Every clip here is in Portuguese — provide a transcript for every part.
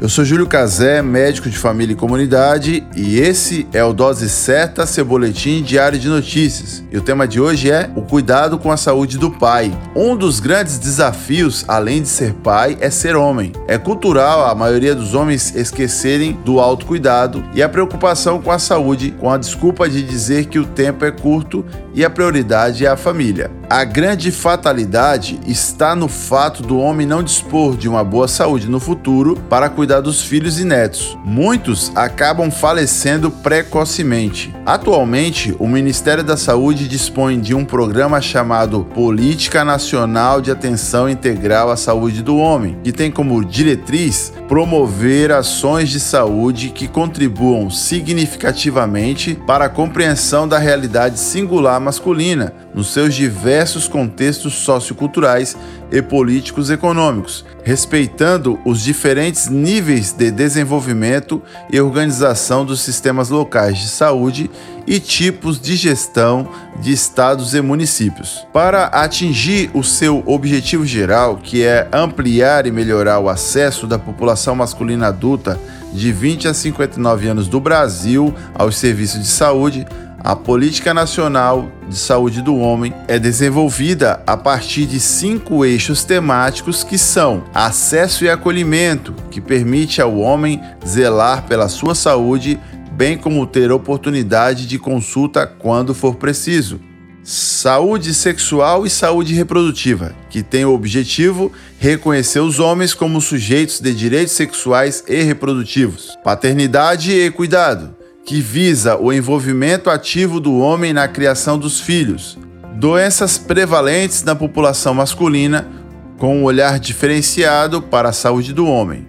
eu sou Júlio Cazé, médico de família e comunidade, e esse é o Dose Certa, seu boletim diário de notícias. E o tema de hoje é o cuidado com a saúde do pai. Um dos grandes desafios, além de ser pai, é ser homem. É cultural a maioria dos homens esquecerem do autocuidado e a preocupação com a saúde, com a desculpa de dizer que o tempo é curto e a prioridade é a família. A grande fatalidade está no fato do homem não dispor de uma boa saúde no futuro para cuidar dos filhos e netos. Muitos acabam falecendo precocemente. Atualmente, o Ministério da Saúde dispõe de um programa chamado Política Nacional de Atenção Integral à Saúde do Homem, que tem como diretriz promover ações de saúde que contribuam significativamente para a compreensão da realidade singular masculina nos seus diversos contextos socioculturais e políticos econômicos, respeitando os diferentes níveis de desenvolvimento e organização dos sistemas locais de saúde e tipos de gestão de estados e municípios. Para atingir o seu objetivo geral, que é ampliar e melhorar o acesso da população masculina adulta de 20 a 59 anos do Brasil aos serviços de saúde, a Política Nacional de Saúde do Homem é desenvolvida a partir de cinco eixos temáticos que são acesso e acolhimento, que permite ao homem zelar pela sua saúde, bem como ter oportunidade de consulta quando for preciso. Saúde sexual e saúde reprodutiva, que tem o objetivo reconhecer os homens como sujeitos de direitos sexuais e reprodutivos. Paternidade e cuidado, que visa o envolvimento ativo do homem na criação dos filhos, doenças prevalentes na população masculina, com um olhar diferenciado para a saúde do homem,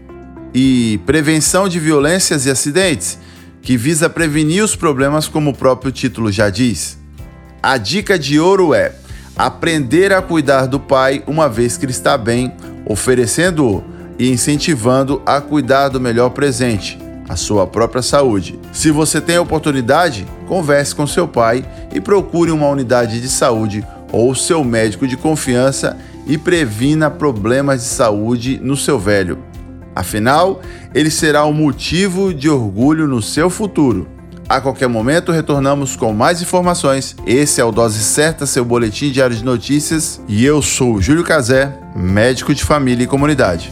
e prevenção de violências e acidentes, que visa prevenir os problemas, como o próprio título já diz. A dica de ouro é aprender a cuidar do pai uma vez que ele está bem, oferecendo-o e incentivando a cuidar do melhor presente a sua própria saúde. Se você tem a oportunidade, converse com seu pai e procure uma unidade de saúde ou seu médico de confiança e previna problemas de saúde no seu velho. Afinal, ele será um motivo de orgulho no seu futuro. A qualquer momento retornamos com mais informações. Esse é o Dose Certa, seu boletim diário de notícias, e eu sou Júlio Cazé, médico de família e comunidade.